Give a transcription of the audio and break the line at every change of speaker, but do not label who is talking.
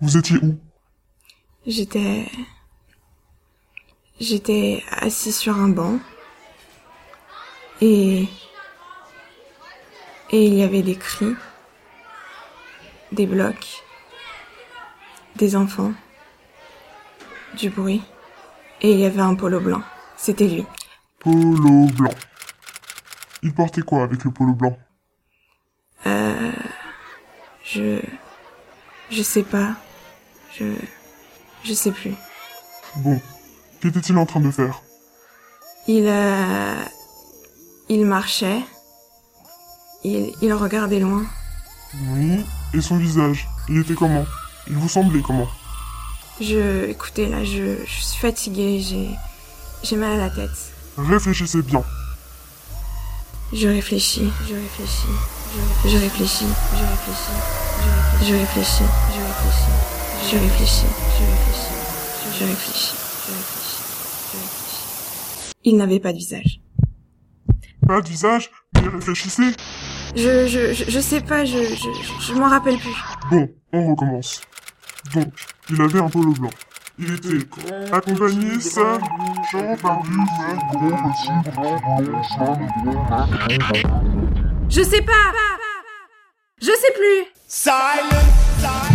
Vous étiez où?
J'étais... J'étais assis sur un banc. Et... Et il y avait des cris. Des blocs. Des enfants. Du bruit. Et il y avait un polo blanc. C'était lui.
Polo blanc. Il portait quoi avec le polo blanc
Euh... Je... Je sais pas. Je... Je sais plus.
Bon. Qu'était-il en train de faire
Il... Euh... Il marchait. Il... Il regardait loin.
Oui. Et son visage Il était comment Il vous semblait comment
Je... Écoutez, là, je, je suis fatiguée. J'ai... J'ai mal à la tête.
Réfléchissez bien.
Je réfléchis. Je réfléchis. Je réfléchis. Je réfléchis. Je réfléchis. Je réfléchis. Je réfléchis. Je réfléchis. Je réfléchis. Je réfléchis. Je réfléchis. Il n'avait pas de visage.
Pas de visage Mais réfléchissez
Je, je, je, je sais pas, je, je, je, je m'en rappelle plus.
Bon, on recommence. Donc, il avait un polo blanc. Il était accompagné ça?
Je sais pas! Je sais plus!
Silent